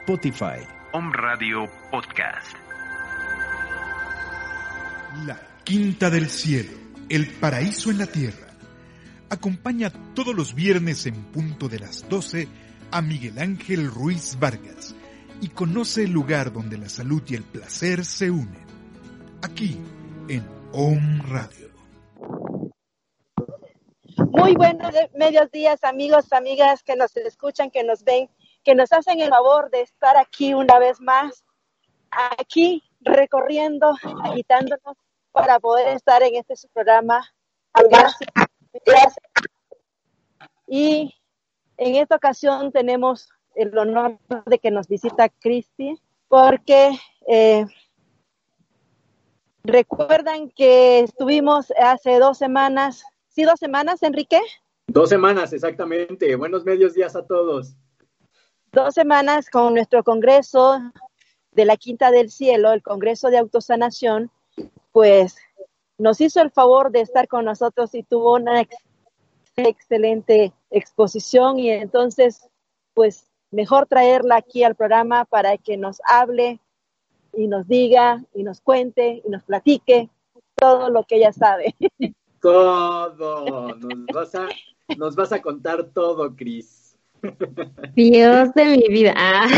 Spotify. Home Radio Podcast. La Quinta del Cielo, el paraíso en la tierra. Acompaña todos los viernes en punto de las 12 a Miguel Ángel Ruiz Vargas y conoce el lugar donde la salud y el placer se unen. Aquí en Home Radio. Muy buenos medios días, amigos, amigas que nos escuchan, que nos ven que nos hacen el favor de estar aquí una vez más, aquí recorriendo, agitándonos para poder estar en este programa. Gracias. Gracias. Y en esta ocasión tenemos el honor de que nos visita Cristi, porque eh, recuerdan que estuvimos hace dos semanas, ¿sí dos semanas, Enrique? Dos semanas, exactamente. Buenos medios días a todos dos semanas con nuestro Congreso de la Quinta del Cielo, el Congreso de Autosanación, pues nos hizo el favor de estar con nosotros y tuvo una ex excelente exposición y entonces, pues mejor traerla aquí al programa para que nos hable y nos diga y nos cuente y nos platique todo lo que ella sabe. Todo, nos vas a, nos vas a contar todo, Cris. Dios de mi vida. Ah.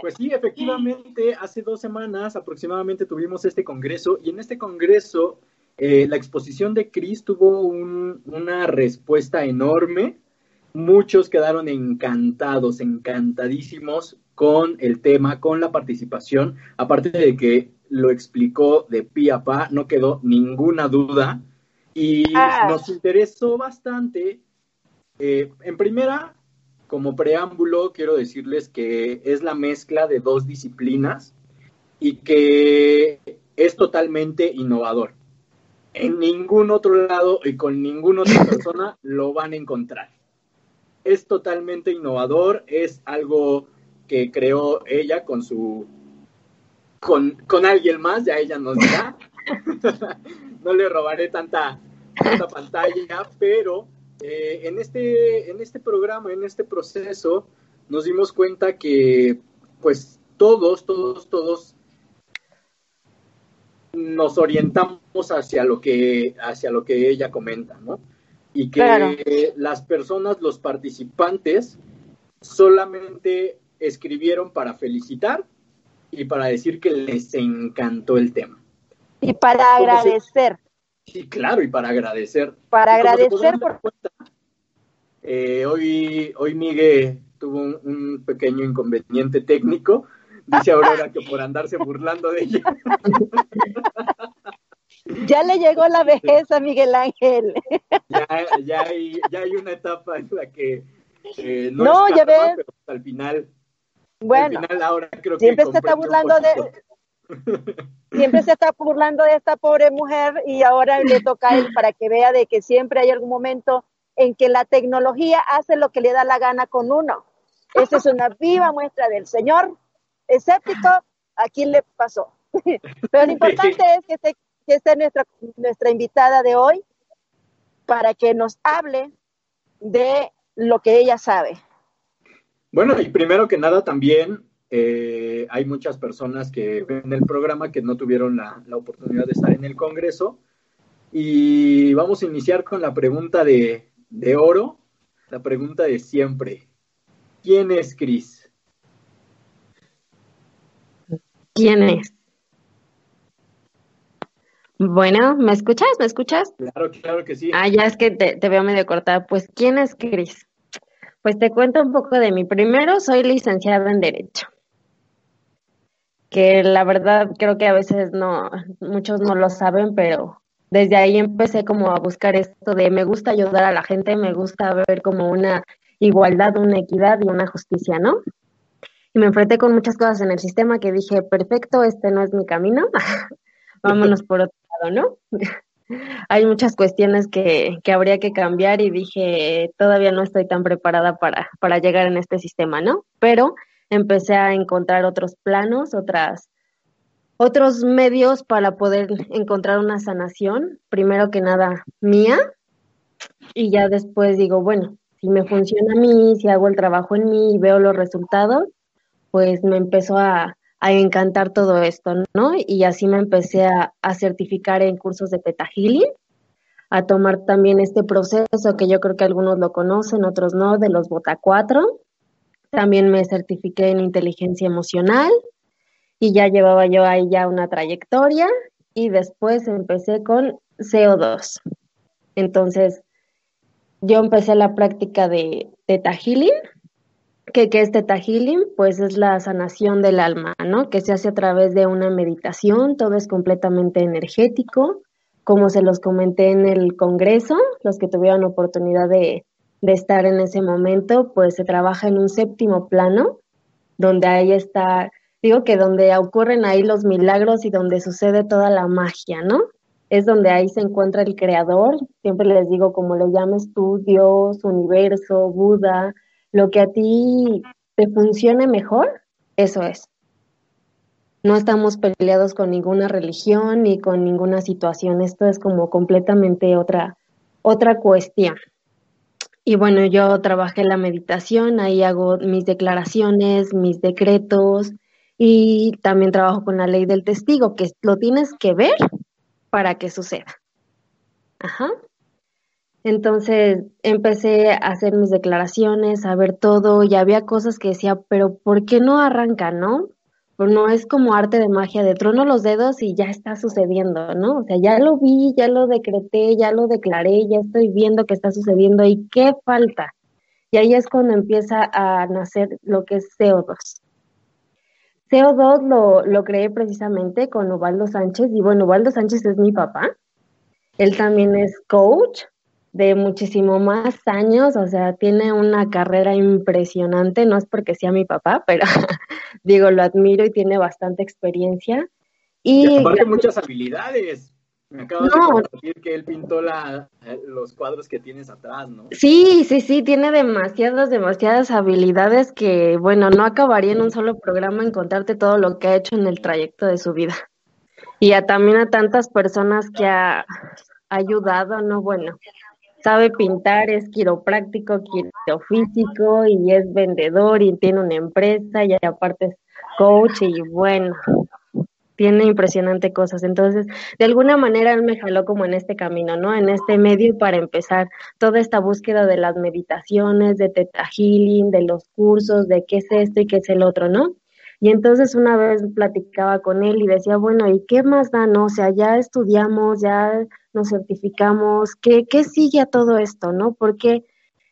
Pues sí, efectivamente, hace dos semanas aproximadamente tuvimos este congreso y en este congreso eh, la exposición de Cris tuvo una respuesta enorme. Muchos quedaron encantados, encantadísimos con el tema, con la participación, aparte de que lo explicó de pie a pa, no quedó ninguna duda y ah. nos interesó bastante eh, en primera, como preámbulo, quiero decirles que es la mezcla de dos disciplinas y que es totalmente innovador. En ningún otro lado y con ninguna otra persona lo van a encontrar. Es totalmente innovador, es algo que creó ella con su con, con alguien más, ya ella nos dirá. no le robaré tanta, tanta pantalla, pero eh, en, este, en este programa, en este proceso, nos dimos cuenta que, pues, todos, todos, todos nos orientamos hacia lo que, hacia lo que ella comenta, ¿no? Y que las personas, los participantes, solamente escribieron para felicitar y para decir que les encantó el tema. Y para agradecer. Sí, claro, y para agradecer. Para agradecer por... Eh, hoy, hoy Miguel tuvo un, pequeño inconveniente técnico. Dice Aurora que por andarse burlando de ella. Ya le llegó la vejez a Miguel Ángel. Ya, ya, hay, ya hay una etapa en la que eh, no, ya ves. pero al final. Bueno, al final ahora creo siempre se está burlando de siempre se está burlando de esta pobre mujer y ahora le toca a él para que vea de que siempre hay algún momento en que la tecnología hace lo que le da la gana con uno. Esa es una viva muestra del Señor escéptico a quién le pasó. Pero lo importante es que esté, que esté nuestra, nuestra invitada de hoy para que nos hable de lo que ella sabe. Bueno, y primero que nada también eh, hay muchas personas que ven el programa que no tuvieron la, oportunidad de estar en el Congreso. Y vamos a iniciar con la pregunta de, de oro, la pregunta de siempre. ¿Quién es Cris? ¿Quién es? Bueno, ¿me escuchas? ¿Me escuchas? Claro, claro que sí. Ah, ya es que te, te veo medio cortada. Pues, ¿quién es Cris? Pues te cuento un poco de mí. Primero, soy licenciada en Derecho. Que la verdad creo que a veces no, muchos no lo saben, pero desde ahí empecé como a buscar esto de me gusta ayudar a la gente, me gusta ver como una igualdad, una equidad y una justicia, ¿no? Y me enfrenté con muchas cosas en el sistema que dije, perfecto, este no es mi camino, vámonos por otro lado, ¿no? Hay muchas cuestiones que, que habría que cambiar y dije, todavía no estoy tan preparada para, para llegar en este sistema, ¿no? Pero empecé a encontrar otros planos, otras, otros medios para poder encontrar una sanación, primero que nada mía, y ya después digo, bueno, si me funciona a mí, si hago el trabajo en mí y veo los resultados, pues me empezó a, encantar todo esto, ¿no? Y así me empecé a, certificar en cursos de Teta Healing, a tomar también este proceso que yo creo que algunos lo conocen, otros no, de los Bota 4. También me certifiqué en inteligencia emocional y ya llevaba yo ahí ya una trayectoria y después empecé con CO2. Entonces, yo empecé la práctica de Teta Healing que, que es Teta Healing, pues es la sanación del alma, ¿no? Que se hace a través de una meditación, todo es completamente energético. Como se los comenté en el Congreso, los que tuvieron oportunidad de, de estar en ese momento, pues se trabaja en un séptimo plano, donde ahí está, digo que donde ocurren ahí los milagros y donde sucede toda la magia, ¿no? Es donde ahí se encuentra el creador, siempre les digo como le llames tú, Dios, universo, Buda, lo que a ti te funcione mejor, eso es. No estamos peleados con ninguna religión ni con ninguna situación. Esto es como completamente otra, otra cuestión. Y bueno, yo trabajé la meditación, ahí hago mis declaraciones, mis decretos y también trabajo con la ley del testigo, que lo tienes que ver para que suceda. Ajá. Entonces empecé a hacer mis declaraciones, a ver todo, y había cosas que decía, pero ¿por qué no arranca, no? Pues no es como arte de magia, de trono los dedos y ya está sucediendo, ¿no? O sea, ya lo vi, ya lo decreté, ya lo declaré, ya estoy viendo que está sucediendo y qué falta. Y ahí es cuando empieza a nacer lo que es CO2. CO2 lo, lo creé precisamente con Ubaldo Sánchez y bueno, Ubaldo Sánchez es mi papá. Él también es coach, de muchísimo más años, o sea, tiene una carrera impresionante, no es porque sea mi papá, pero digo, lo admiro y tiene bastante experiencia. Y, aparte muchas habilidades. Me acabas de decir que él pintó la, los cuadros que tienes atrás, ¿no? Sí, sí, sí, tiene demasiadas, demasiadas habilidades que, bueno, no acabaría en un solo programa en contarte todo lo que ha hecho en el trayecto de su vida. Y a, también a tantas personas que ha ayudado, ¿no? Bueno, sabe pintar, es quiropráctico, quirofísico y es vendedor y tiene una empresa y aparte es coach y bueno, tiene impresionante cosas. Entonces, de alguna manera él me jaló como en este camino, ¿no? En este medio para empezar toda esta búsqueda de las meditaciones, de teta healing, de los cursos, de qué es esto y qué es el otro, ¿no? Y entonces una vez platicaba con él y decía, bueno, ¿y qué más da? No, o sea, ya estudiamos, ya nos certificamos, ¿qué, qué sigue a todo esto, no? Porque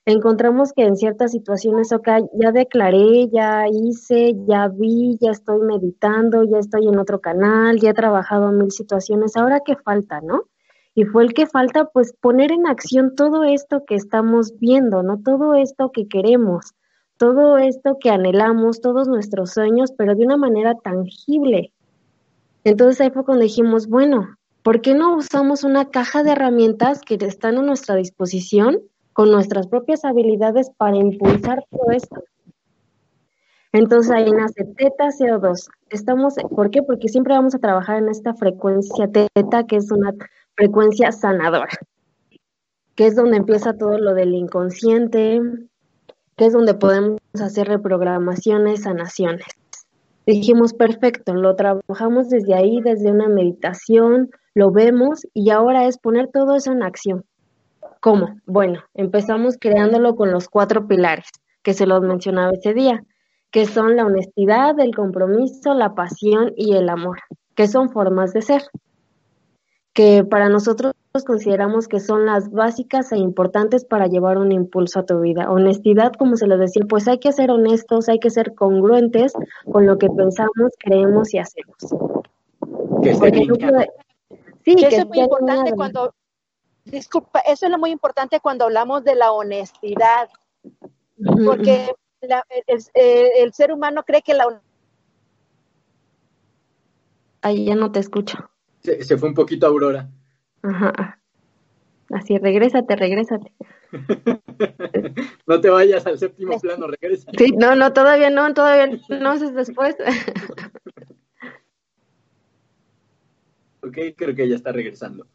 encontramos que en ciertas situaciones, ok, ya declaré, ya hice, ya vi, ya estoy meditando, ya estoy en otro canal, ya he trabajado en mil situaciones, ahora qué falta, ¿no? Y fue el que falta, pues, poner en acción todo esto que estamos viendo, ¿no? Todo esto que queremos todo esto que anhelamos, todos nuestros sueños, pero de una manera tangible. Entonces ahí fue cuando dijimos, bueno, ¿por qué no usamos una caja de herramientas que están a nuestra disposición con nuestras propias habilidades para impulsar todo esto? Entonces ahí nace teta CO2. Estamos, ¿por qué? Porque siempre vamos a trabajar en esta frecuencia teta, que es una frecuencia sanadora, que es donde empieza todo lo del inconsciente, que es donde podemos hacer reprogramaciones, sanaciones. Dijimos, perfecto, lo trabajamos desde ahí, desde una meditación, lo vemos y ahora es poner todo eso en acción. ¿Cómo? Bueno, empezamos creándolo con los cuatro pilares que se los mencionaba ese día, que son la honestidad, el compromiso, la pasión y el amor, que son formas de ser. Que para nosotros consideramos que son las básicas e importantes para llevar un impulso a tu vida. Honestidad, como se les decía, pues hay que ser honestos, hay que ser congruentes con lo que pensamos, creemos y hacemos. Sí, que eso es muy importante cuando, disculpa, eso es lo muy importante cuando hablamos de la honestidad, porque el, ser humano cree que la Ahí ya no te escucho. Se, fue un poquito Aurora. Ajá. Así, regrésate, regrésate. no te vayas al séptimo plano, regresa. Sí, no, no, todavía no, todavía no, es después. ok, creo que ya está regresando.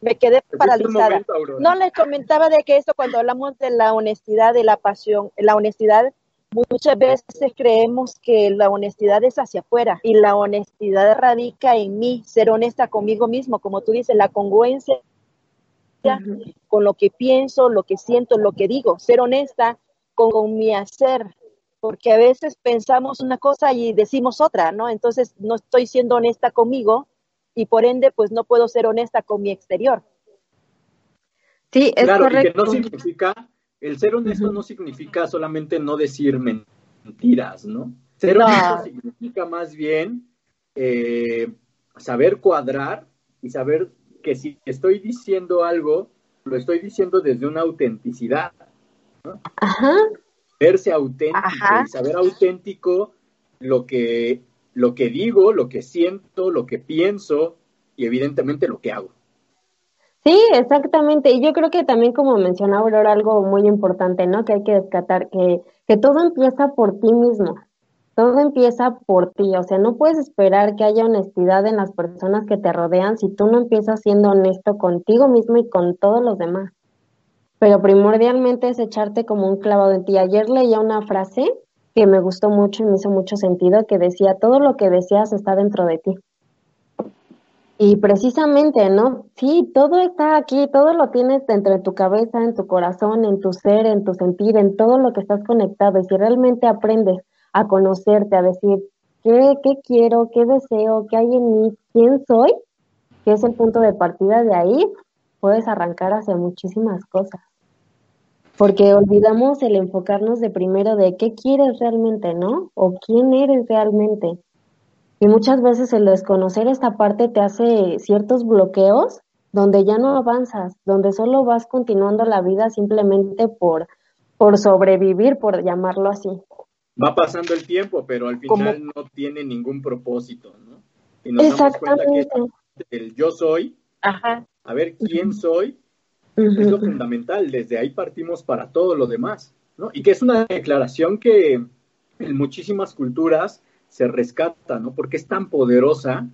Me quedé paralizada. no le comentaba de que esto cuando hablamos de la honestidad, de la pasión, la honestidad Muchas veces creemos que la honestidad es hacia afuera y la honestidad radica en mí, ser honesta conmigo mismo, como tú dices, la congruencia con lo que pienso, lo que siento, lo que digo, ser honesta con, mi hacer, porque a veces pensamos una cosa y decimos otra, ¿no? Entonces no estoy siendo honesta conmigo y por ende pues no puedo ser honesta con mi exterior. Sí, es claro, correcto. que no significa el ser honesto no significa solamente no decir mentiras, ¿no? Ser honesto significa más bien eh, saber cuadrar y saber que si estoy diciendo algo, lo estoy diciendo desde una autenticidad. ¿no? Ajá. Verse auténtico y saber auténtico lo que, lo que digo, lo que siento, lo que pienso y evidentemente lo que hago. Sí, exactamente. Y yo creo que también, como mencionaba Aurora, algo muy importante, ¿no? Que hay que descartar, que, que todo empieza por ti mismo. Todo empieza por ti. O sea, no puedes esperar que haya honestidad en las personas que te rodean si tú no empiezas siendo honesto contigo mismo y con todos los demás. Pero primordialmente es echarte como un clavado en ti. Ayer leía una frase que me gustó mucho y me hizo mucho sentido, que decía, todo lo que deseas está dentro de ti. Y precisamente, ¿no? Sí, todo está aquí, todo lo tienes dentro de tu cabeza, en tu corazón, en tu ser, en tu sentir, en todo lo que estás conectado. Y si realmente aprendes a conocerte, a decir qué, qué quiero, qué deseo, qué hay en mí, quién soy, que es el punto de partida de ahí, puedes arrancar hacia muchísimas cosas. Porque olvidamos el enfocarnos de primero de qué quieres realmente, ¿no? O quién eres realmente. Y muchas veces el desconocer esta parte te hace ciertos bloqueos donde ya no avanzas, donde solo vas continuando la vida simplemente por, por sobrevivir, por llamarlo así. Va pasando el tiempo, pero al final no tiene ningún propósito, ¿no? Y nos damos cuenta que el yo soy, a ver quién soy, es lo fundamental. Desde ahí partimos para todo lo demás, ¿no? Y que es una declaración que en muchísimas culturas se rescata, ¿no? Porque es tan poderosa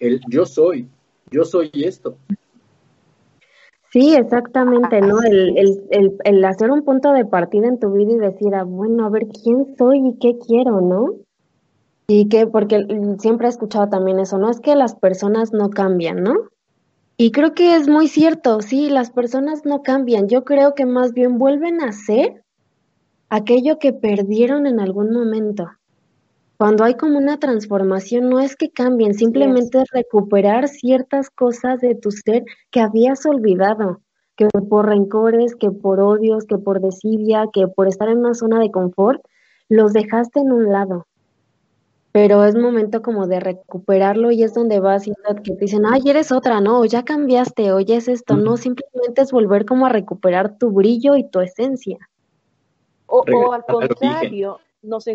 el yo soy, yo soy esto. Sí, exactamente, ¿no? El, el, el, hacer un punto de partida en tu vida y decir, ah, bueno, a ver quién soy y qué quiero, ¿no? Y que, porque siempre he escuchado también eso, ¿no? Es que las personas no cambian, ¿no? Y creo que es muy cierto, sí, las personas no cambian. Yo creo que más bien vuelven a ser aquello que perdieron en algún momento. Cuando hay como una transformación, no es que cambien, simplemente es. recuperar ciertas cosas de tu ser que habías olvidado, que por rencores, que por odios, que por desidia, que por estar en una zona de confort, los dejaste en un lado. Pero es momento como de recuperarlo y es donde vas y que te dicen, ay, eres otra, no, o ya cambiaste, o ya es esto, no, simplemente es volver como a recuperar tu brillo y tu esencia. O, o al contrario, nos,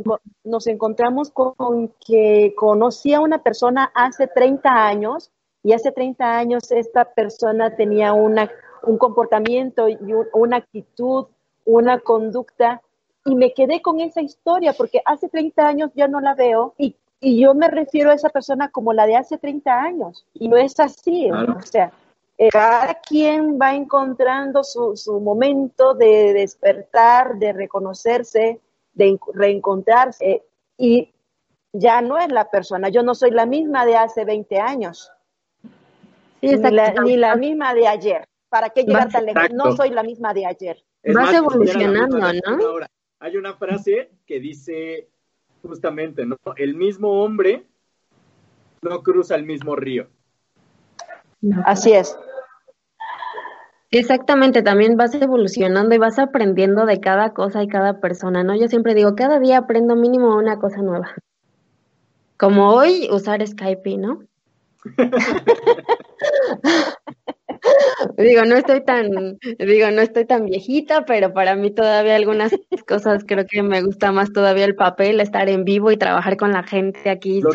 nos encontramos con que conocí a una persona hace 30 años y hace 30 años esta persona tenía una, un comportamiento y una actitud, una conducta y me quedé con esa historia porque hace 30 años ya no la veo y, y yo me refiero a esa persona como la de hace 30 años y no es así, o sea, eh, cada quien va encontrando su, su momento de despertar, de reconocerse, de reencontrarse y ya no es la persona. Yo no soy la misma de hace 20 años, ni, la, misma de ayer. ¿Para qué llegar tan lejos? No soy la misma de ayer. Vas evolucionando, ¿no? hay una frase que dice justamente, ¿no? El mismo hombre no cruza el mismo río. Así es. Exactamente, también vas evolucionando y vas aprendiendo de cada cosa y cada persona, ¿no? Yo siempre digo, cada día aprendo mínimo una cosa nueva. Como hoy, usar Skype, ¿no? digo, no estoy tan, digo, no estoy tan viejita, pero para mí todavía algunas cosas creo que me gusta más todavía el papel, estar en vivo y trabajar con la gente aquí. Lo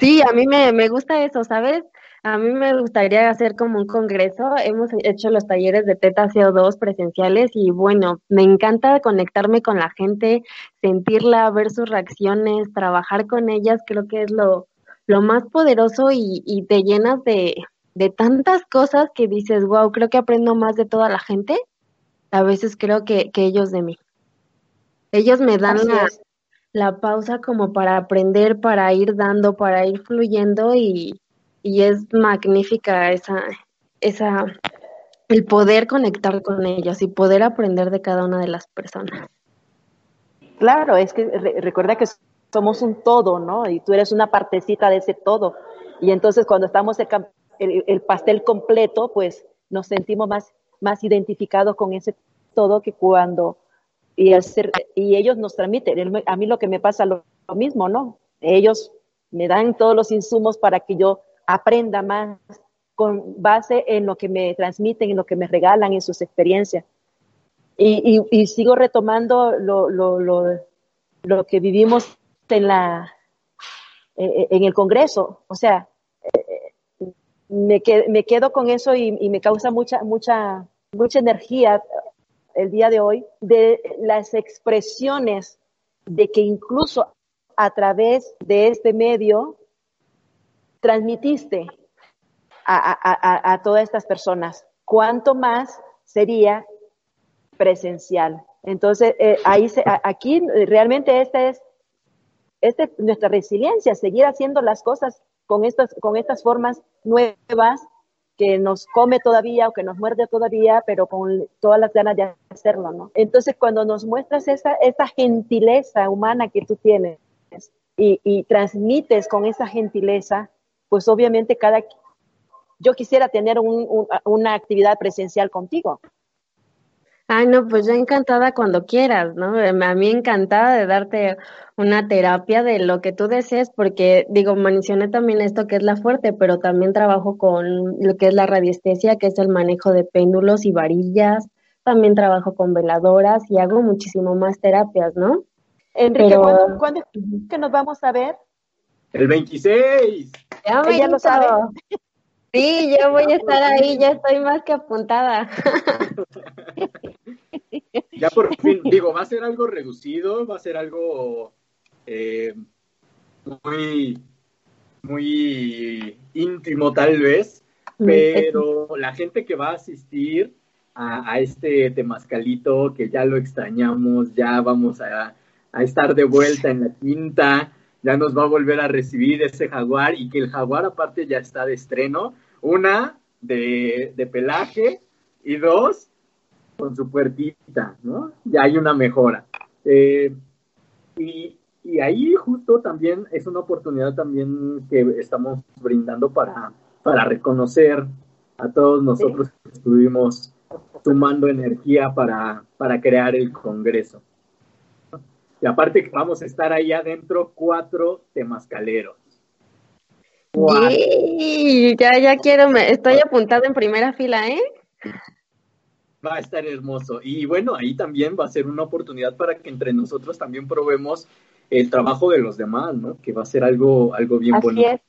Sí, a mí me, me gusta eso, ¿sabes? A mí me gustaría hacer como un congreso. Hemos hecho los talleres de Teta CO2 presenciales y bueno, me encanta conectarme con la gente, sentirla, ver sus reacciones, trabajar con ellas. Creo que es lo, lo más poderoso y, y te llenas de, de tantas cosas que dices, wow, creo que aprendo más de toda la gente, a veces creo que, que ellos de mí. Ellos me dan la, la, pausa como para aprender, para ir dando, para ir fluyendo y, y es magnífica esa, esa, el poder conectar con ellos y poder aprender de cada una de las personas. Claro, es que recuerda que somos un todo, ¿no? Y tú eres una partecita de ese todo. Y entonces cuando estamos el, pastel completo, pues nos sentimos más, más identificados con ese todo que cuando y, y ellos nos transmiten. A mí lo que me pasa lo, lo, mismo, ¿no? Ellos me dan todos los insumos para que yo aprenda más con base en lo que me transmiten, en lo que me regalan, en sus experiencias. Y, y, y sigo retomando lo, lo, lo, lo, que vivimos en, la, en el Congreso. O sea, me, me quedo con eso y, me causa mucha, mucha, mucha energía el día de hoy de las expresiones de que incluso a través de este medio transmitiste a, todas estas personas. ¿Cuánto más sería presencial? Entonces, eh, ahí aquí realmente esta es, nuestra resiliencia, seguir haciendo las cosas con estas, con estas formas nuevas que nos come todavía o que nos muerde todavía, pero con todas las ganas de hacerlo, ¿no? Entonces, cuando nos muestras esa, gentileza humana que tú tienes y transmites con esa gentileza, pues obviamente cada... Yo quisiera tener un, una actividad presencial contigo, Ay, no, pues yo encantada cuando quieras, ¿no? Eh, a mí encantada de darte una terapia de lo que tú desees, porque digo, mencioné también esto que es la fuerte, pero también trabajo con lo que es la radiestesia, que es el manejo de péndulos y varillas, también trabajo con veladoras y hago muchísimo más terapias, ¿no? Enrique, ¿cuándo, que nos vamos a ver? El 26. Ya, me lo sabe. Sí, yo voy a estar ahí, ya estoy más que apuntada. ya por fin, digo, va a ser algo reducido, va a ser algo eh, muy, muy íntimo tal vez, pero la gente que va a asistir a, este temascalito, que ya lo extrañamos, ya vamos a, a estar de vuelta en la quinta, ya nos va a volver a recibir ese jaguar y que el jaguar aparte ya está de estreno. Una, de, de pelaje y dos, con su puertita, ¿no? Ya hay una mejora. Eh, y, y, ahí justo también es una oportunidad también que estamos brindando para, para reconocer a todos nosotros que estuvimos sumando energía para, para crear el Congreso. Y aparte que vamos a estar ahí adentro cuatro temascaleros. Sí, ya, ya quiero, me, estoy apuntado en primera fila, ¿eh? Va a estar hermoso. Y bueno, ahí también va a ser una oportunidad para que entre nosotros también probemos el trabajo de los demás, ¿no? Que va a ser algo, algo bien Así. Es.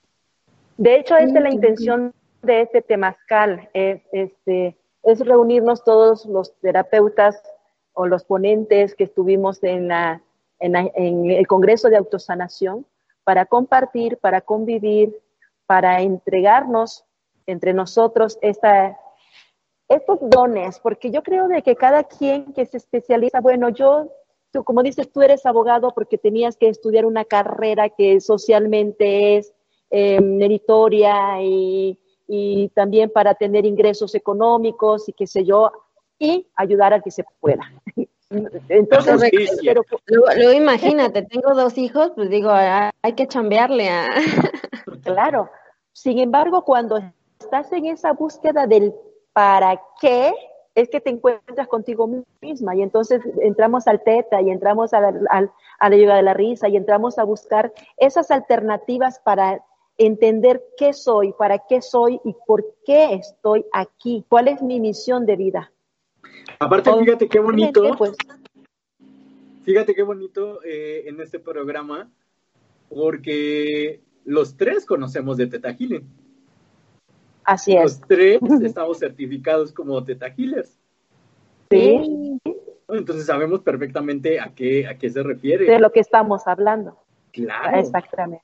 De hecho, esta es la intención de este temazcal, es, este, es reunirnos todos los terapeutas o los ponentes que estuvimos en, la, en, en el Congreso de Autosanación para compartir, para convivir, para entregarnos entre nosotros esta, estos dones, porque yo creo de que cada quien que se especializa, bueno, yo, tú, como dices, tú eres abogado porque tenías que estudiar una carrera que socialmente es eh, meritoria y, y también para tener ingresos económicos y qué sé yo, y ayudar al que se pueda. Entonces, pero, luego, imagínate, tengo dos hijos, pues digo, hay que chambearle a... Claro. Sin embargo, cuando estás en esa búsqueda del para qué, es que te encuentras contigo misma y entonces entramos al teta y entramos a la, a la ayuda de la risa y entramos a buscar esas alternativas para entender qué soy, para qué soy y por qué estoy aquí, cuál es mi misión de vida. Aparte, fíjate qué bonito, pues, fíjate qué bonito eh, en este programa, porque los tres conocemos de Teta Healing. Así es. Los tres estamos certificados como Teta Healers. Sí. Entonces sabemos perfectamente a qué, a qué se refiere. De lo que estamos hablando. Claro. Exactamente.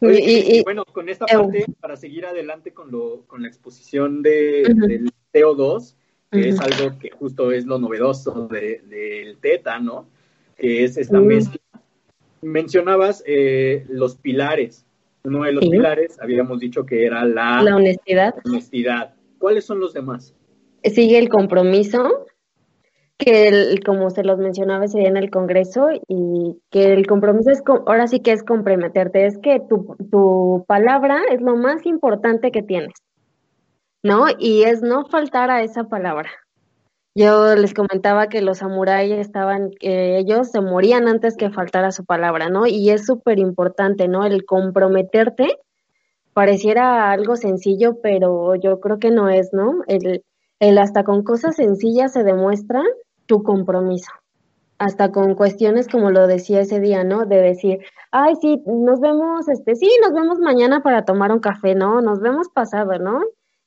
y, bueno, con esta parte, para seguir adelante con, lo, con la exposición de, del TO2, que es algo que justo es lo novedoso del de, TETA, ¿no? Que es esta mezcla. Mencionabas eh, los pilares. Uno de los pilares habíamos dicho que era la, la honestidad. honestidad. ¿Cuáles son los demás? Sigue el compromiso, que el, como se los mencionaba ese día en el Congreso, y que el compromiso es, ahora sí que es comprometerte, es que tu, tu palabra es lo más importante que tienes, ¿no? Y es no faltar a esa palabra. Yo les comentaba que los samuráis estaban, eh, ellos se morían antes que faltara su palabra, ¿no? Y es súper importante, ¿no? El comprometerte pareciera algo sencillo, pero yo creo que no es, ¿no? El, el hasta con cosas sencillas se demuestra tu compromiso. Hasta con cuestiones como lo decía ese día, ¿no? De decir, ay, sí, nos vemos, este, sí, nos vemos mañana para tomar un café, ¿no? Nos vemos pasado, ¿no?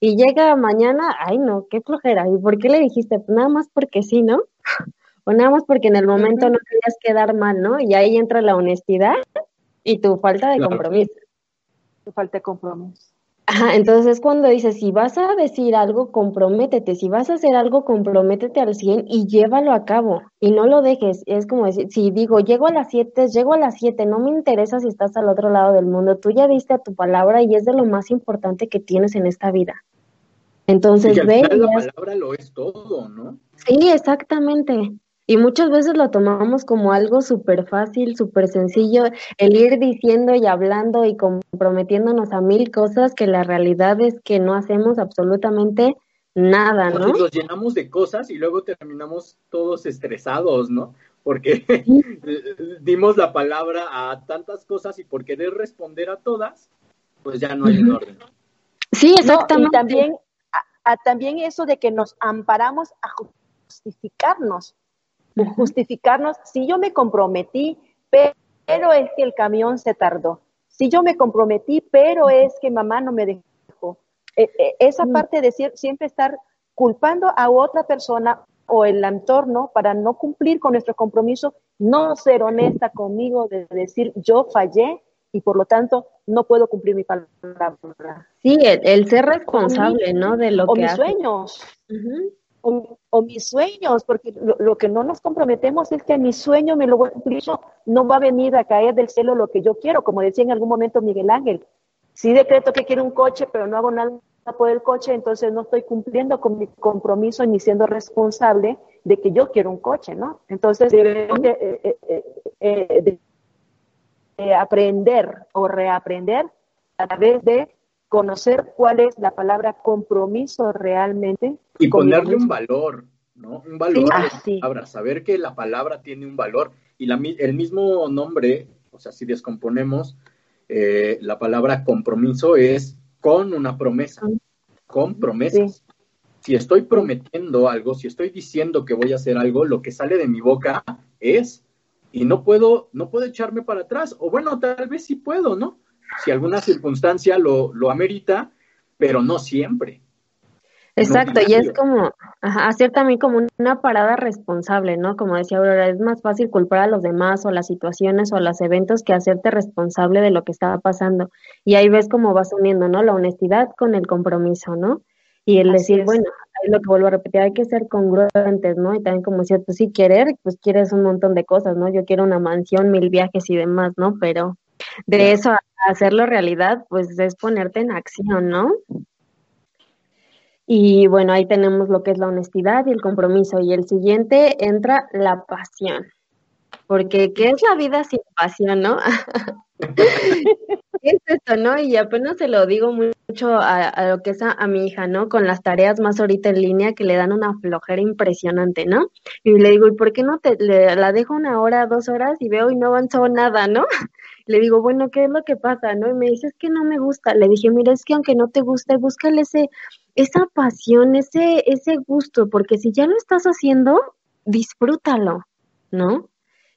Y llega mañana, ay, no, qué flojera. ¿Y por qué le dijiste? Pues nada más porque sí, ¿no? o nada más porque en el momento no querías quedar mal, ¿no? Y ahí entra la honestidad y tu falta de compromiso. Tu falta de compromiso. Ajá, entonces es cuando dices, si vas a decir algo, comprométete, si vas a hacer algo, comprométete al 100 y llévalo a cabo y no lo dejes. Es como decir, si digo, llego a las 7, llego a las 7, no me interesa si estás al otro lado del mundo, tú ya diste a tu palabra y es de lo más importante que tienes en esta vida. Entonces, ve. La palabra lo es todo, ¿no? Sí, exactamente. Y muchas veces lo tomamos como algo súper fácil, súper sencillo, el ir diciendo y hablando y comprometiéndonos a mil cosas que la realidad es que no hacemos absolutamente nada, ¿no? Nos llenamos de cosas y luego terminamos todos estresados, ¿no? Porque dimos la palabra a tantas cosas y por querer responder a todas, pues ya no hay un orden. Sí, exactamente. y también, también eso de que nos amparamos a justificarnos justificarnos, si yo me comprometí, pero es que el camión se tardó, si yo me comprometí, pero es que mamá no me dejó. E, e, esa mm. parte de siempre estar culpando a otra persona o el entorno para no cumplir con nuestro compromiso, no ser honesta conmigo de decir yo fallé y por lo tanto no puedo cumplir mi palabra. Sí, el, ser responsable, ¿no? De lo o que mis sueños o, mis sueños, porque lo, que no nos comprometemos es que mi sueño me lo voy a cumplir, no va a venir a caer del cielo lo que yo quiero, como decía en algún momento Miguel Ángel. Sí decreto que quiero un coche, pero no hago nada por el coche, entonces no estoy cumpliendo con mi compromiso ni siendo responsable de que yo quiero un coche, ¿no? Entonces debemos eh, eh, eh, aprender o reaprender a través de conocer cuál es la palabra compromiso realmente. Y ponerle un valor, ¿no? Un valor a la palabra, saber que la palabra tiene un valor. Y la, el mismo nombre, o sea, si descomponemos, eh, la palabra compromiso es con una promesa, con promesas. Si estoy prometiendo algo, si estoy diciendo que voy a hacer algo, lo que sale de mi boca es, y no puedo, no puedo echarme para atrás, o bueno, tal vez sí puedo, ¿no? si alguna circunstancia lo, lo amerita, pero no siempre. Exacto, y es como hacer también como una parada responsable, ¿no? Como decía Aurora, es más fácil culpar a los demás o las situaciones o los eventos que hacerte responsable de lo que estaba pasando. Y ahí ves cómo vas uniendo, ¿no? La honestidad con el compromiso, ¿no? Y el decir, bueno, lo que vuelvo a repetir, hay que ser congruentes, ¿no? Y también como decía, pues sí, querer, pues quieres un montón de cosas, ¿no? Yo quiero una mansión, mil viajes y demás, ¿no? Pero de eso a hacerlo realidad, pues es ponerte en acción, ¿no? Y bueno, ahí tenemos lo que es la honestidad y el compromiso. Y el siguiente entra la pasión. Porque, ¿qué es la vida sin pasión, no? es esto, no? Y apenas se lo digo mucho a, lo que es a, mi hija, ¿no? Con las tareas más ahorita en línea que le dan una flojera impresionante, ¿no? Y le digo, ¿y por qué no te la dejo una hora, dos horas y veo y no avanzó nada, ¿no? Le digo, bueno, ¿qué es lo que pasa, no? Y me dice, es que no me gusta. Le dije, mira, es que aunque no te guste, búscale ese, esa pasión, ese, ese gusto, porque si ya lo estás haciendo, disfrútalo, ¿no?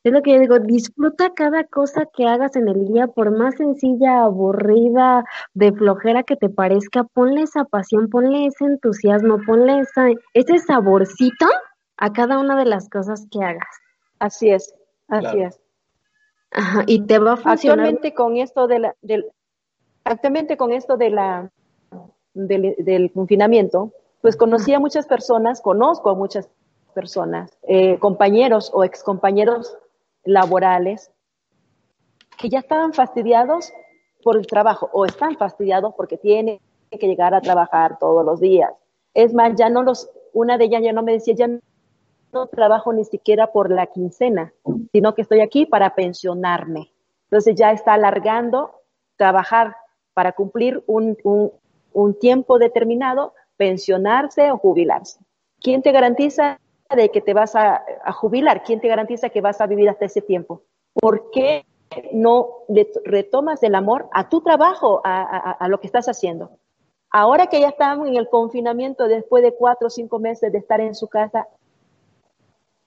Es lo que yo digo, disfruta cada cosa que hagas en el día, por más sencilla, aburrida, de flojera que te parezca, ponle esa pasión, ponle ese entusiasmo, ponle esa, ese saborcito a cada una de las cosas que hagas. Así es, así es. Ajá, y te va a funcionar. Actualmente con esto de la, del, actualmente con esto de la, del, del confinamiento, pues conocí a muchas personas, conozco a muchas personas, eh, compañeros o excompañeros laborales que ya estaban fastidiados por el trabajo o están fastidiados porque tienen que llegar a trabajar todos los días. Es más, ya no los, una de ellas ya no me decía, ya no trabajo ni siquiera por la quincena, sino que estoy aquí para pensionarme. Entonces ya está alargando trabajar para cumplir un, un tiempo determinado, pensionarse o jubilarse. ¿Quién te garantiza de que te vas a, jubilar? ¿Quién te garantiza que vas a vivir hasta ese tiempo? ¿Por qué no retomas el amor a tu trabajo, a, lo que estás haciendo? Ahora que ya están en el confinamiento, después de cuatro o cinco meses de estar en su casa,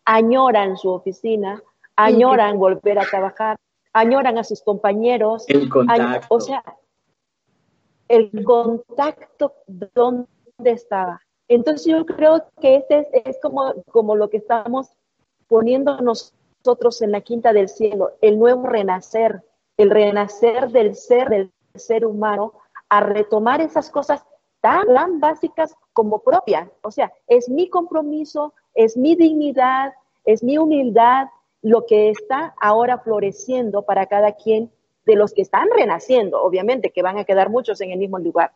añoran su oficina, añoran volver a trabajar, añoran a sus compañeros. El contacto. o sea, el contacto, ¿dónde estaba? Entonces yo creo que este es, como, lo que estamos poniendo nosotros en la quinta del cielo, el nuevo renacer, el renacer del ser, del ser humano, a retomar esas cosas tan, tan básicas como propias. O sea, es mi compromiso, es mi dignidad, es mi humildad, lo que está ahora floreciendo para cada quien de los que están renaciendo, obviamente, que van a quedar muchos en el mismo lugar.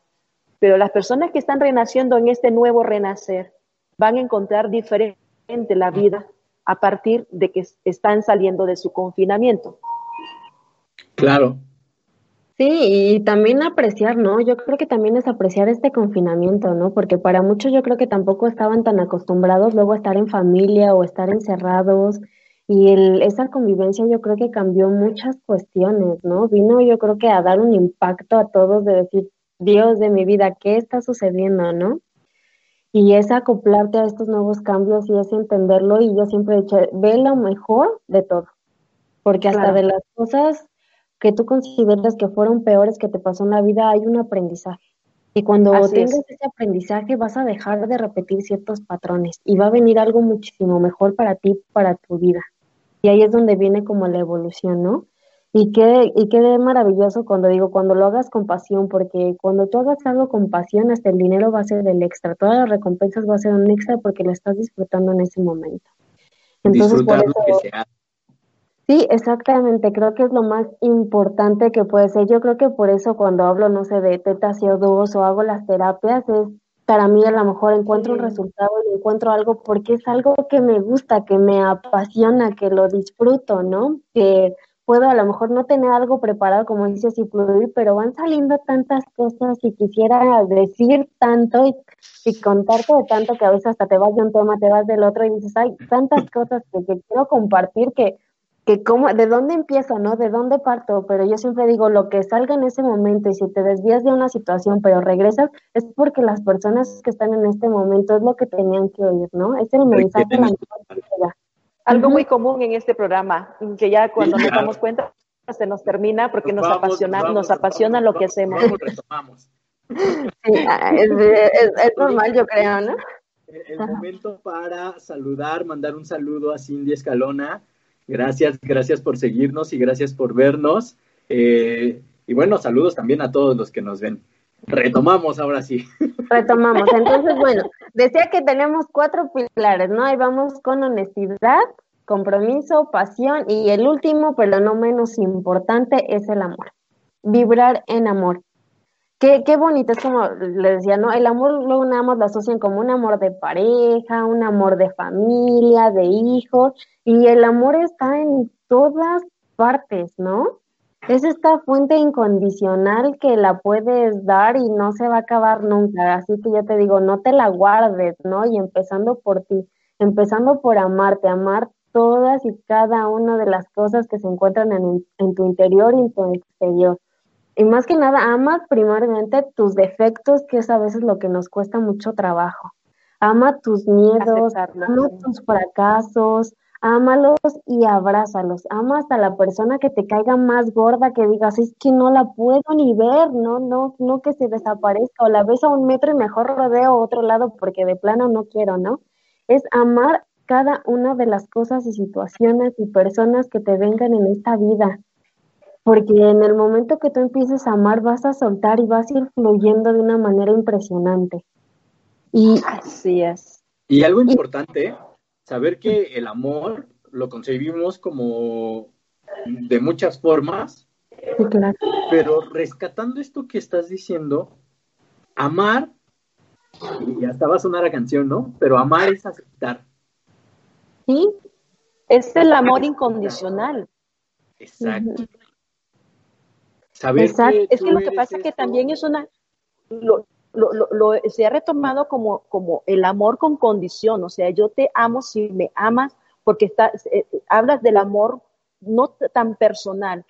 Pero las personas que están renaciendo en este nuevo renacer van a encontrar diferente la vida a partir de que están saliendo de su confinamiento. Claro. Sí, y también apreciar, ¿no? Yo creo que también es apreciar este confinamiento, ¿no? Porque para muchos yo creo que tampoco estaban tan acostumbrados luego a estar en familia o estar encerrados. Y el, esa convivencia yo creo que cambió muchas cuestiones, ¿no? Vino yo creo que a dar un impacto a todos de decir, Dios de mi vida, ¿qué está sucediendo, no? Y es acoplarte a estos nuevos cambios y es entenderlo y yo siempre he dicho, ve lo mejor de todo, porque hasta de las cosas que tú consideras que fueron peores que te pasó en la vida hay un aprendizaje. Y cuando tengas ese aprendizaje vas a dejar de repetir ciertos patrones y va a venir algo muchísimo mejor para ti, para tu vida. Y ahí es donde viene como la evolución, ¿no? Y qué, y qué maravilloso cuando digo, cuando lo hagas con pasión, porque cuando tú hagas algo con pasión, hasta el dinero va a ser del extra, todas las recompensas va a ser un extra porque lo estás disfrutando en ese momento. Entonces, por eso, Sí, exactamente, creo que es lo más importante que puede ser. Yo creo que por eso cuando hablo, no sé, de teta CO2 o hago las terapias, es para mí a lo mejor encuentro un resultado y encuentro algo porque es algo que me gusta, que me apasiona, que lo disfruto, ¿no? Que puedo a lo mejor no tener algo preparado, como dices, y fluir, pero van saliendo tantas cosas y quisiera decir tanto y, contarte de tanto que a veces hasta te vas de un tema, te vas del otro y dices, hay tantas cosas que, quiero compartir que, que como, de dónde empiezo, ¿no? De dónde parto, pero yo siempre digo, lo que salga en ese momento y si te desvías de una situación pero regresas, es porque las personas que están en este momento es lo que tenían que oír, ¿no? Es el mensaje algo muy común en este programa, que ya cuando nos damos cuenta se nos termina porque nos, apasiona, nos apasiona lo que hacemos. Ah, es, normal, yo creo, ¿no? El, momento para saludar, mandar un saludo a Cindy Escalona. Gracias, gracias por seguirnos y gracias por vernos. Eh, y bueno, saludos también a todos los que nos ven. Retomamos ahora sí. Retomamos. Entonces, bueno, decía que tenemos cuatro pilares, ¿no? Ahí vamos con honestidad, compromiso, pasión y el último, pero no menos importante, es el amor. Vibrar en amor. Qué, qué bonito, es como le decía, ¿no? El amor luego nada más lo asocian como un amor de pareja, un amor de familia, de hijos, y el amor está en todas partes, ¿no? Es esta fuente incondicional que la puedes dar y no se va a acabar nunca. Así que yo te digo, no te la guardes, ¿no? Y empezando por ti, empezando por amarte, amar todas y cada una de las cosas que se encuentran en, en tu interior y en tu exterior. Y más que nada, ama primeramente tus defectos, que es a veces lo que nos cuesta mucho trabajo. Ama tus miedos, ama tus fracasos, ámalos y abrázalos. Ama hasta la persona que te caiga más gorda, que digas, es que no la puedo ni ver, no, no, no que se desaparezca, o la ves a un metro y mejor rodeo a otro lado porque de plano no quiero, ¿no? Es amar cada una de las cosas y situaciones y personas que te vengan en esta vida. Porque en el momento que tú empieces a amar, vas a soltar y vas a ir fluyendo de una manera impresionante. Y así es. Y algo importante, saber que el amor lo concebimos como de muchas formas, pero rescatando esto que estás diciendo, amar, y hasta va a sonar a canción, ¿no? Pero amar es aceptar. Sí, es el amor incondicional. Exacto. Saber es que lo que pasa es que también es una, lo, lo, se ha retomado como, como el amor con condición, o sea, yo te amo si me amas, porque está, eh, hablas del amor no tan personal.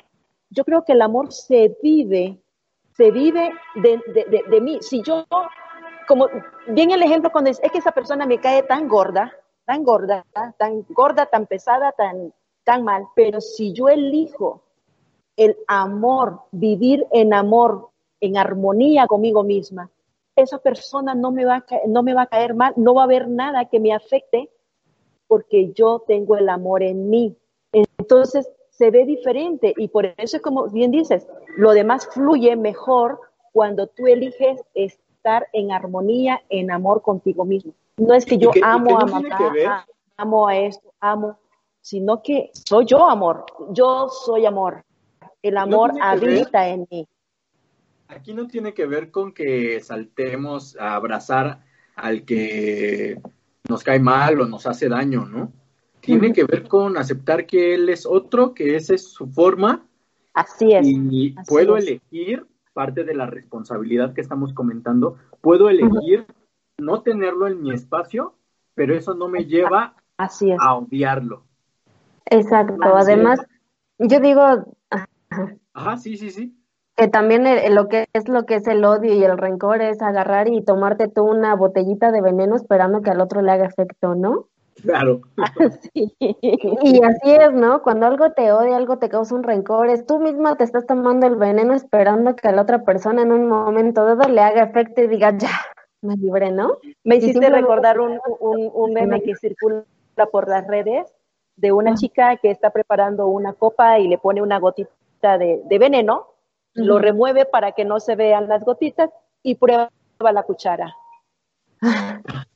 Yo creo que el amor se vive, se vive de, de, de, mí. Si yo, como bien el ejemplo cuando es, es, que esa persona me cae tan gorda, tan gorda, tan gorda, tan pesada, tan, tan mal, pero si yo elijo el amor, vivir en amor, en armonía conmigo misma, esa persona no me, va a no me va a caer mal, no va a haber nada que me afecte porque yo tengo el amor en mí. Entonces se ve diferente y por eso, como bien dices, lo demás fluye mejor cuando tú eliges estar en armonía, en amor contigo mismo. No es que yo amo a mamá, amo a esto, amo, sino que soy yo amor, yo soy amor. El amor habita en mí aquí no tiene que ver con que saltemos a abrazar al que nos cae mal o nos hace daño, ¿no? Tiene que ver con aceptar que él es otro, que esa es su forma. Así es. Y puedo elegir, parte de la responsabilidad que estamos comentando, puedo elegir no tenerlo en mi espacio, pero eso no me lleva a odiarlo. Exacto. Además, yo digo... Ajá, sí, sí, sí que también lo que es lo que es el odio y el rencor es agarrar y tomarte tú una botellita de veneno esperando que al otro le haga efecto, ¿no? Claro. Y así es, ¿no? Cuando algo te odia, algo te causa un rencor, es tú misma te estás tomando el veneno esperando que a la otra persona en un momento dado le haga efecto y diga, ya, me libre, ¿no? Me hiciste recordar un, un, un meme que circula por las redes de una chica que está preparando una copa y le pone una gotita de, de veneno lo remueve para que no se vean las gotitas y prueba la cuchara.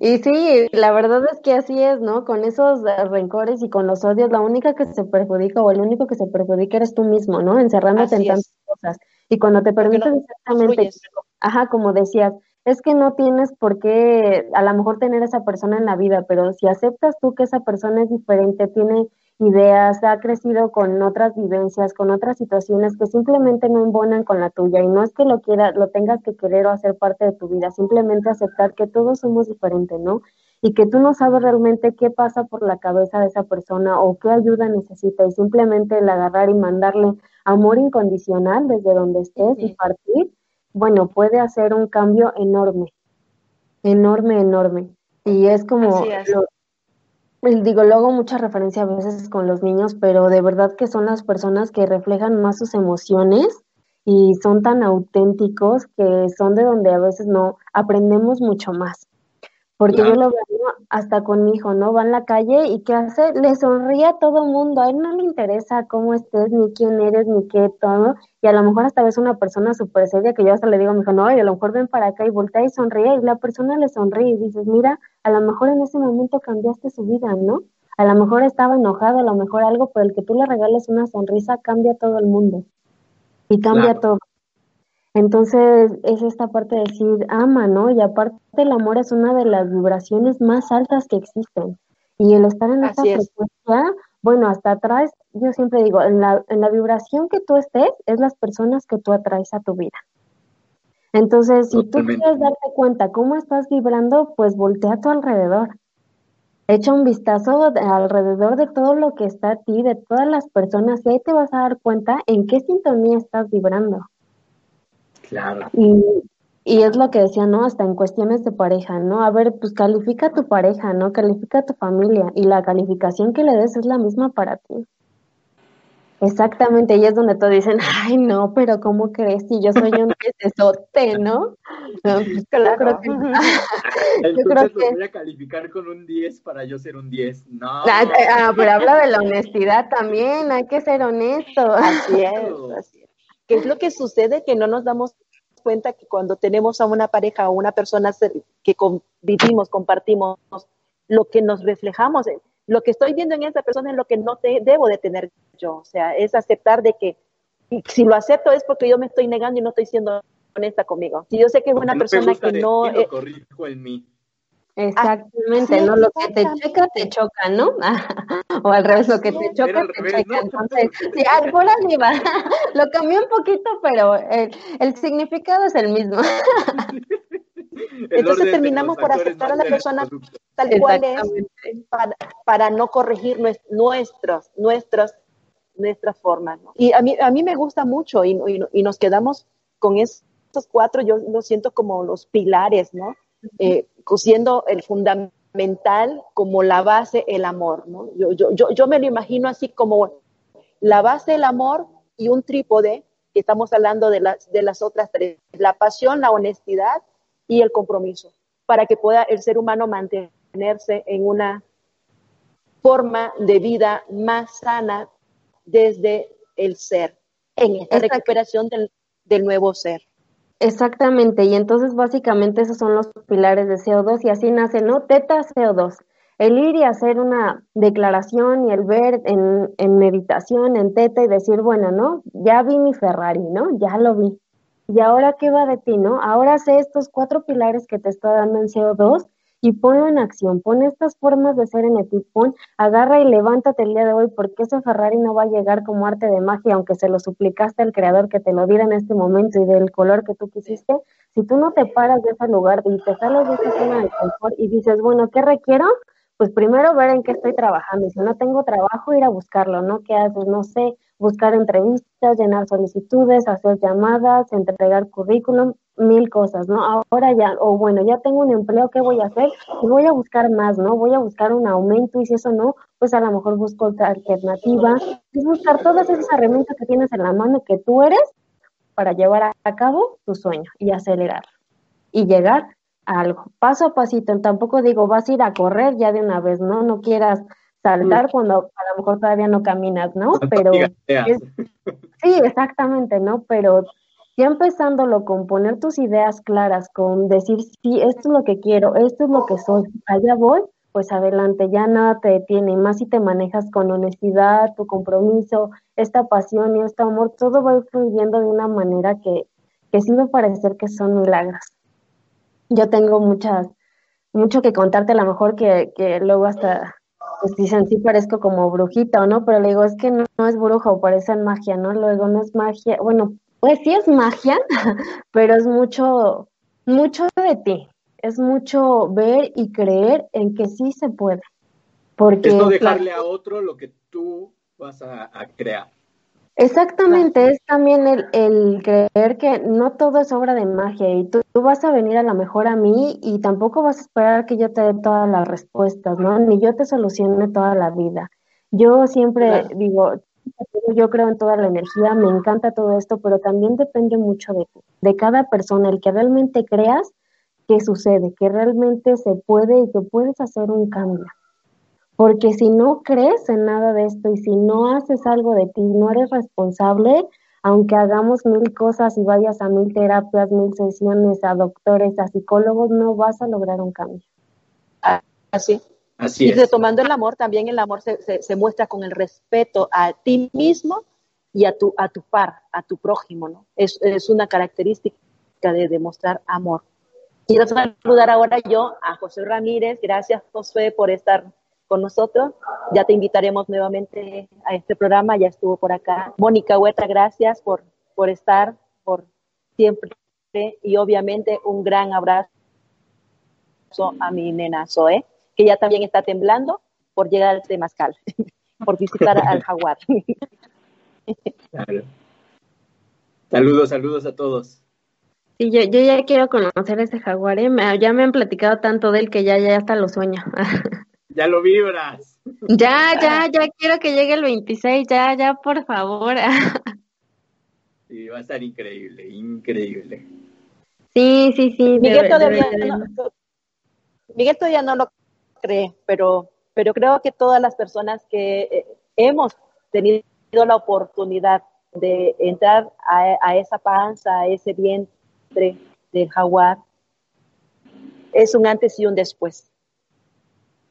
y sí, la verdad es que así es, ¿no? Con esos rencores y con los odios, la única que se perjudica o el único que se perjudica eres tú mismo, ¿no? Encerrándote en tantas cosas. Y cuando te permites exactamente, ajá, como decías, es que no tienes por qué a lo mejor tener esa persona en la vida, pero si aceptas tú que esa persona es diferente, tiene ideas, ha crecido con otras vivencias, con otras situaciones que simplemente no embonan con la tuya. Y no es que lo quieras, lo tengas que querer o hacer parte de tu vida, simplemente aceptar que todos somos diferentes, ¿no? Y que tú no sabes realmente qué pasa por la cabeza de esa persona o qué ayuda necesita. Y simplemente el agarrar y mandarle amor incondicional desde donde estés y partir, bueno, puede hacer un cambio enorme, enorme, enorme. Y es como digo, luego mucha referencia a veces con los niños, pero de verdad que son las personas que reflejan más sus emociones y son tan auténticos que son de donde a veces no aprendemos mucho más. Porque yo lo veo hasta con mi hijo, ¿no? Va en la calle y ¿qué hace? Le sonríe a todo mundo. A él no le interesa cómo estés, ni quién eres, ni qué, todo. Y a lo mejor hasta ves una persona súper seria que yo hasta le digo a mi hijo, no, y a lo mejor ven para acá y voltea y sonríe. Y la persona le sonríe y dices, mira, a lo mejor en ese momento cambiaste su vida, ¿no? A lo mejor estaba enojado, a lo mejor algo por el que tú le regales una sonrisa cambia todo el mundo. Y cambia todo. Entonces es esta parte de decir, ama, ¿no? Y aparte el amor es una de las vibraciones más altas que existen. Y el estar en esta frecuencia, bueno, hasta atrás, yo siempre digo, en la, en la vibración que tú estés, es las personas que tú atraes a tu vida. Entonces, si tú quieres darte cuenta cómo estás vibrando, pues voltea a tu alrededor. Echa un vistazo alrededor de todo lo que está a ti, de todas las personas, y ahí te vas a dar cuenta en qué sintonía estás vibrando. Claro. Y, y es lo que decía, ¿no? Hasta en cuestiones de pareja, ¿no? A ver, pues califica a tu pareja, ¿no? Califica a tu familia y la calificación que le des es la misma para ti. Exactamente, y es donde todos dicen, ay, no, pero ¿cómo crees si yo soy un tesote, no? no pues, claro. Creo que, Entonces yo creo que... voy a calificar con un 10 para yo ser un 10. No. Ah, ah, pero habla de la honestidad también, hay que ser honesto. Así es, así es. ¿Qué es lo que sucede? Que no nos damos cuenta que cuando tenemos a una pareja o una persona que convivimos, compartimos, lo que nos reflejamos, lo que estoy viendo en esa persona es lo que no te, debo de tener yo. O sea, es aceptar de que si lo acepto es porque yo me estoy negando y no estoy siendo honesta conmigo. Si yo sé que es una persona que no... Corrijo en mí. Exactamente, ¿no? Lo que te checa, te choca, ¿no? o al revés, lo que te choca, te checa. Entonces, sí, por ahí va. lo cambió un poquito, pero el, el significado es el mismo. Entonces terminamos por aceptar a la persona tal cual es para, para, no corregir nuestras, nuestras, nuestras formas. ¿no? Y a mí, a mí me gusta mucho y, y, y nos quedamos con estos cuatro, yo lo siento como los pilares, ¿no? Eh, siendo el fundamental como la base el amor. ¿no? Yo, yo, yo, yo me lo imagino así como la base el amor y un trípode, que estamos hablando de las, de las otras tres, la pasión, la honestidad y el compromiso, para que pueda el ser humano mantenerse en una forma de vida más sana desde el ser, en esta recuperación del, del nuevo ser. Exactamente, y entonces básicamente esos son los pilares de CO2 y así nace, ¿no? Teta CO2. El ir y hacer una declaración y el ver en, en meditación, en teta y decir, bueno, ¿no? Ya vi mi Ferrari, ¿no? Ya lo vi. ¿Y ahora qué va de ti, no? Ahora sé estos cuatro pilares que te está dando en CO2 y ponlo en acción, pon estas formas de ser en el agarra y levántate el día de hoy porque ese Ferrari no va a llegar como arte de magia, aunque se lo suplicaste al creador que te lo diera en este momento y del color que tú quisiste, si tú no te paras de ese lugar y te sales de esa zona de confort y dices, bueno, ¿qué requiero? Pues primero ver en qué estoy trabajando y si no tengo trabajo, ir a buscarlo, ¿no? ¿Qué haces? No sé, buscar entrevistas, llenar solicitudes, hacer llamadas, entregar currículum, mil cosas, ¿no? Ahora ya, o bueno, ya tengo un empleo, ¿qué voy a hacer? Y voy a buscar más, ¿no? Voy a buscar un aumento y si eso no, pues a lo mejor busco otra alternativa. Es buscar todas esas herramientas que tienes en la mano que tú eres para llevar a cabo tu sueño y acelerar y llegar a algo, paso a pasito. Tampoco digo, vas a ir a correr ya de una vez, ¿no? No quieras saltar cuando a lo mejor todavía no caminas, ¿no? Pero sí, exactamente, ¿no? Pero ya empezándolo con poner tus ideas claras, con decir, sí, esto es lo que quiero, esto es lo que soy, allá voy, pues adelante, ya nada te detiene, más si te manejas con honestidad, tu compromiso, esta pasión y este amor, todo va fluyendo de una manera que, que sí me parecer que son milagros. Yo tengo muchas, mucho que contarte, a lo mejor que, que luego hasta pues dicen, sí parezco como brujita o no, pero le digo, es que no, no es brujo, parece magia, ¿no? Luego no es magia, bueno, pues sí es magia, pero es mucho, mucho de ti. Es mucho ver y creer en que sí se puede. Porque, es no dejarle a otro lo que tú vas a, crear. Exactamente, es también el, el, creer que no todo es obra de magia y tú, tú, vas a venir a lo mejor a mí y tampoco vas a esperar que yo te dé todas las respuestas, ¿no? Ni yo te solucione toda la vida. Yo siempre digo, yo creo en toda la energía, me encanta todo esto, pero también depende mucho de, de cada persona, el que realmente creas que sucede, que realmente se puede y que puedes hacer un cambio. Porque si no crees en nada de esto y si no haces algo de ti, no eres responsable, aunque hagamos mil cosas y vayas a mil terapias, mil sesiones, a doctores, a psicólogos, no vas a lograr un cambio. Así y retomando el amor, también el amor se, se, muestra con el respeto a ti mismo y a tu, a tu par, a tu prójimo, ¿no? Es, es una característica de demostrar amor. Quiero saludar ahora yo a José Ramírez. Gracias, José, por estar con nosotros. Ya te invitaremos nuevamente a este programa, ya estuvo por acá. Mónica Huerta, gracias por, por estar, por siempre y obviamente un gran abrazo a mi nena Zoe, que ya también está temblando por llegar al Temazcal, por visitar al jaguar. Saludos, saludos a todos. Sí, yo, yo ya quiero conocer ese jaguar, ¿eh? ya me han platicado tanto de él que ya, ya hasta lo sueño. ya lo vibras. Ya, ya, ya quiero que llegue el 26, ya, ya, por favor. sí, va a estar increíble, increíble. Sí, sí, sí. Miguel, todavía no, Miguel todavía no lo cree, pero, pero creo que todas las personas que eh, hemos tenido la oportunidad de entrar a, esa panza, a ese vientre del jaguar, es un antes y un después.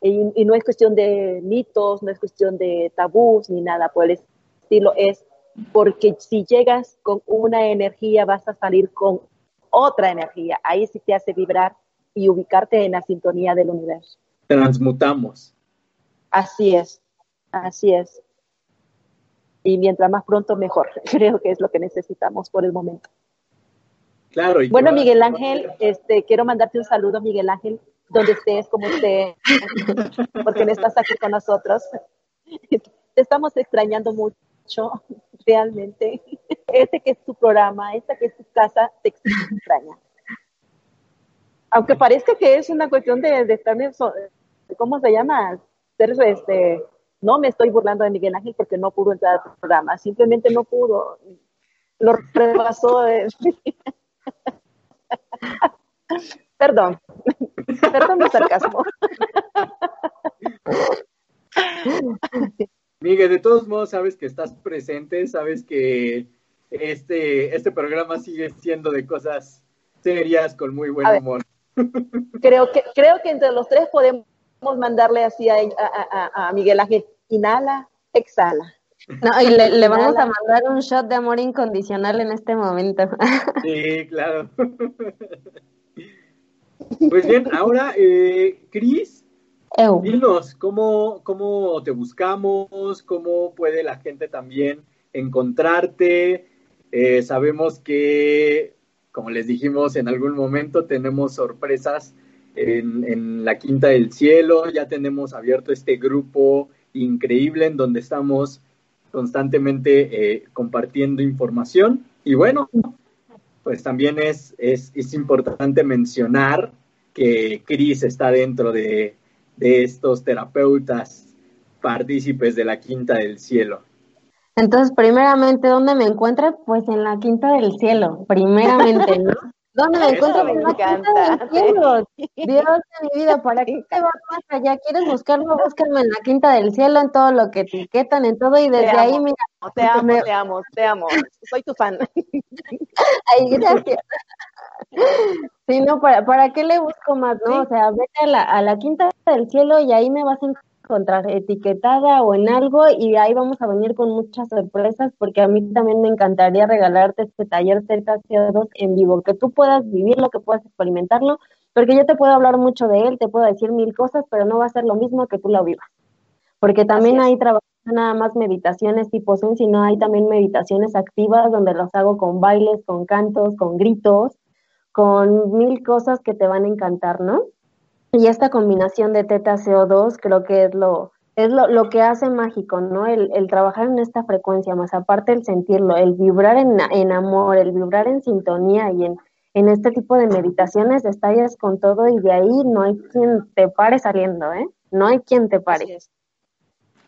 Y, y, no es cuestión de mitos, no es cuestión de tabús ni nada por el estilo, es porque si llegas con una energía vas a salir con otra energía. Ahí sí te hace vibrar y ubicarte en la sintonía del universo. Transmutamos. Así es, así es. Y mientras más pronto, mejor. Creo que es lo que necesitamos por el momento. Claro. bueno, Miguel Ángel, este, quiero mandarte un saludo, Miguel Ángel, donde estés, como estés, porque no estás aquí con nosotros. Te estamos extrañando mucho, realmente. Este que es tu programa, esta que es tu casa, te extraña. Aunque parezca que es una cuestión de, de estar, ¿cómo se llama? Ser, este, no me estoy burlando de Miguel Ángel porque no pudo entrar al programa, simplemente no pudo. Lo rebasó. Perdón, perdón mi sarcasmo. Miguel, de todos modos sabes que estás presente, sabes que este, este programa sigue siendo de cosas serias con muy buen humor. Creo que, creo que entre los tres podemos mandarle así a, a, a Miguel Ángel, inhala, exhala. No, y le, vamos a mandar un shot de amor incondicional en este momento. Sí, claro. Pues bien, ahora, eh, Cris, dinos, ¿cómo, ¿cómo te buscamos? ¿Cómo puede la gente también encontrarte? Eh, sabemos que, como les dijimos en algún momento, tenemos sorpresas en, la Quinta del Cielo, ya tenemos abierto este grupo increíble en donde estamos constantemente eh, compartiendo información. Y bueno, pues también es, es, es importante mencionar que Cris está dentro de, de estos terapeutas partícipes de la Quinta del Cielo. Entonces, primeramente, ¿dónde me encuentro? Pues en la Quinta del Cielo, primeramente, ¿no? ¿Dónde me encuentro? Me encanta. Dios de mi vida, ¿para qué te vas más allá? ¿Quieres buscarlo? Búscame en la quinta del cielo, en todo lo que etiquetan, en todo, y desde ahí, mira. Te amo, te amo, te amo. Soy tu fan. Ay, gracias. Sí, no, ¿para, ¿para qué le busco más, no? O sea, vete a la, a la quinta del cielo y ahí me vas a encontrar etiquetada o en algo y ahí vamos a venir con muchas sorpresas porque a mí también me encantaría regalarte este taller Z2 en vivo, que tú puedas vivirlo, que puedas experimentarlo, porque yo te puedo hablar mucho de él, te puedo decir mil cosas, pero no va a ser lo mismo que tú lo vivas. Porque también ahí trabajo nada más meditaciones tipo Zen, sino hay también meditaciones activas donde los hago con bailes, con cantos, con gritos, con mil cosas que te van a encantar, ¿no? Y esta combinación de teta CO2 creo que es lo, es lo, lo que hace mágico, ¿no? El, el, trabajar en esta frecuencia, más aparte el sentirlo, el vibrar en, en amor, el vibrar en sintonía y en, en este tipo de meditaciones estallas con todo y de ahí no hay quien te pare saliendo, ¿eh? No hay quien te pare.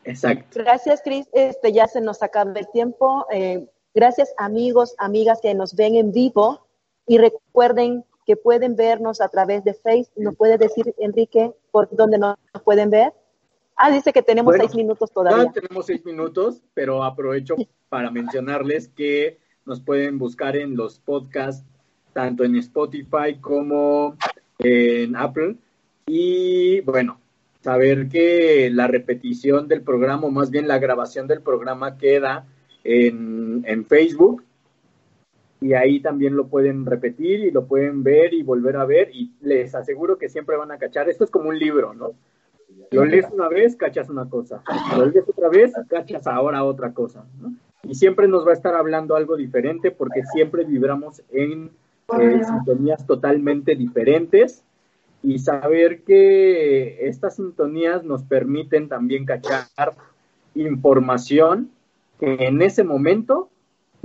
Exacto. Gracias, Cris. Este, ya se nos acaba el tiempo. Eh, gracias, amigos, amigas que nos ven en vivo. Y recuerden que pueden vernos a través de Facebook. ¿Nos puede decir, Enrique, por dónde nos pueden ver? Ah, dice que tenemos seis minutos todavía. No tenemos seis minutos, pero aprovecho para mencionarles que nos pueden buscar en los podcasts, tanto en Spotify como en Apple. Y bueno, saber que la repetición del programa, o más bien la grabación del programa, queda en, en Facebook y ahí también lo pueden repetir y lo pueden ver y volver a ver y les aseguro que siempre van a cachar. Esto es como un libro, ¿no? Lo lees una vez, cachas una cosa. Lo lees otra vez, cachas ahora otra cosa. Y siempre nos va a estar hablando algo diferente porque siempre vibramos en eh, sintonías totalmente diferentes y saber que estas sintonías nos permiten también cachar información que en ese momento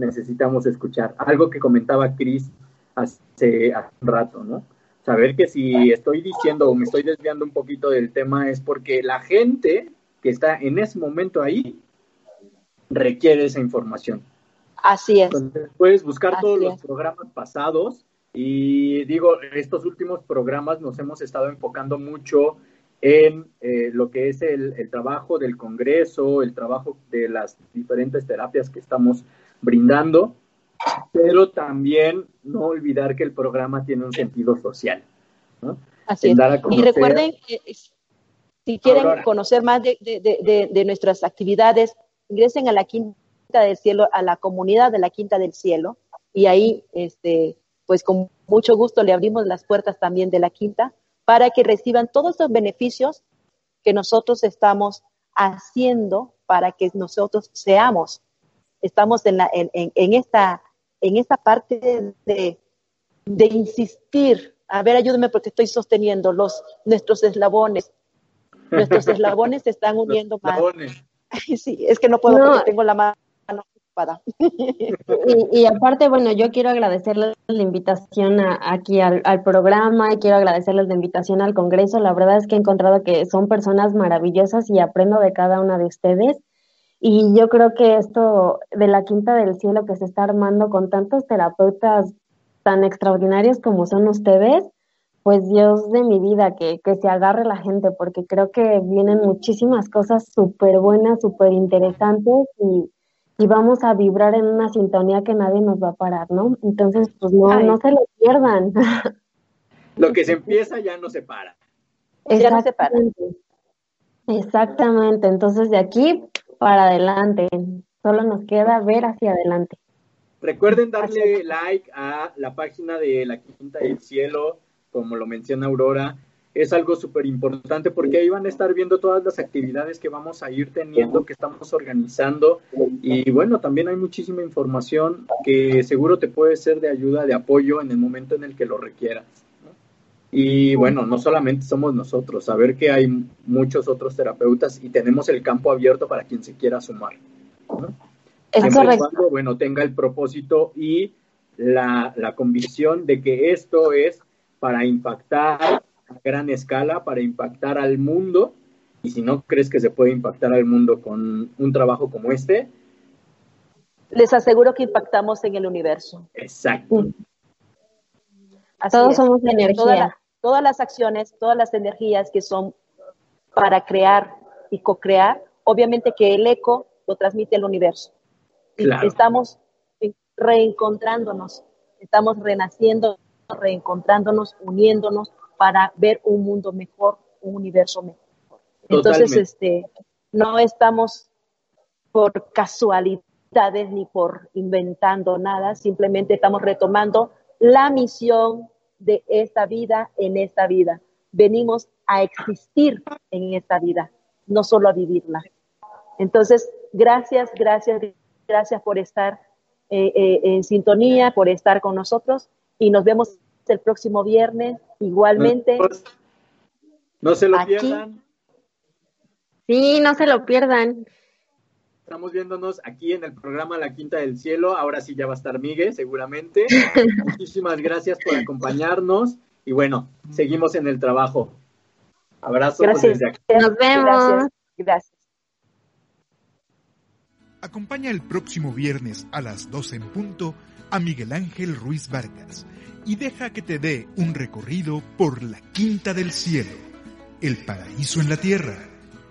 necesitamos escuchar. Algo que comentaba Cris hace, hace un rato, ¿no? saber que si estoy diciendo o me estoy desviando un poquito del tema es porque la gente que está en ese momento ahí requiere esa información. Así es. Entonces puedes buscar todos los programas pasados y digo, estos últimos programas nos hemos estado enfocando mucho en eh, lo que es el, el, trabajo del Congreso, el trabajo de las diferentes terapias que estamos brindando pero también no olvidar que el programa tiene un sentido social. Así es. Y recuerden que si quieren conocer más de, de, de, nuestras actividades, ingresen a la Quinta del Cielo, a la comunidad de la Quinta del Cielo, y ahí, este, pues con mucho gusto le abrimos las puertas también de la Quinta para que reciban todos los beneficios que nosotros estamos haciendo para que nosotros seamos. Estamos en, la, en, en esta en esta parte de, insistir. A ver, ayúdame porque estoy sosteniendo los, nuestros eslabones. Nuestros eslabones se están uniendo más. Sí, es que no puedo porque tengo la mano ocupada. Y, aparte, bueno, yo quiero agradecerles la invitación aquí al, al, programa y quiero agradecerles la invitación al Congreso. La verdad es que he encontrado que son personas maravillosas y aprendo de cada una de ustedes. Y yo creo que esto de la Quinta del Cielo que se está armando con tantos terapeutas tan extraordinarios como son ustedes, pues Dios de mi vida, que, que se agarre la gente, porque creo que vienen muchísimas cosas súper buenas, súper interesantes y, y, vamos a vibrar en una sintonía que nadie nos va a parar, ¿no? Entonces, pues no, no se lo pierdan. Lo que se empieza ya no se para. Ya no se para. Exactamente, entonces de aquí para adelante. Solo nos queda ver hacia adelante. Recuerden darle like a la página de La Quinta del Cielo, como lo menciona Aurora. Es algo súper importante porque ahí van a estar viendo todas las actividades que vamos a ir teniendo, que estamos organizando. Y bueno, también hay muchísima información que seguro te puede ser de ayuda, de apoyo en el momento en el que lo requieras. Y bueno, no solamente somos nosotros, saber que hay muchos otros terapeutas y tenemos el campo abierto para quien se quiera sumar. Siempre cuando, bueno, tenga el propósito y la, la convicción de que esto es para impactar a gran escala, para impactar al mundo. Y si no crees que se puede impactar al mundo con un trabajo como este, les aseguro que impactamos en el universo. Exacto. Todos somos energía todas las acciones, todas las energías que son para crear y co-crear, obviamente que el eco lo transmite el universo. Estamos reencontrándonos, estamos renaciendo, reencontrándonos, uniéndonos para ver un mundo mejor, un universo mejor. Entonces, este, no estamos por casualidades ni por inventando nada, simplemente estamos retomando la misión de esta vida en esta vida. Venimos a existir en esta vida, no solo a vivirla. Entonces, gracias, gracias, gracias por estar eh, eh, en sintonía, por estar con nosotros y nos vemos el próximo viernes igualmente. No se lo pierdan. Sí, no se lo pierdan. Estamos viéndonos aquí en el programa La Quinta del Cielo. Ahora sí ya va a estar Miguel, seguramente. Muchísimas gracias por acompañarnos. Y bueno, seguimos en el trabajo. Abrazos desde aquí. Nos vemos. Gracias. Acompaña el próximo viernes a las 12 en punto a Miguel Ángel Ruiz Vargas y deja que te dé un recorrido por la Quinta del Cielo, el paraíso en la tierra,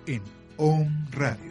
en OM Radio.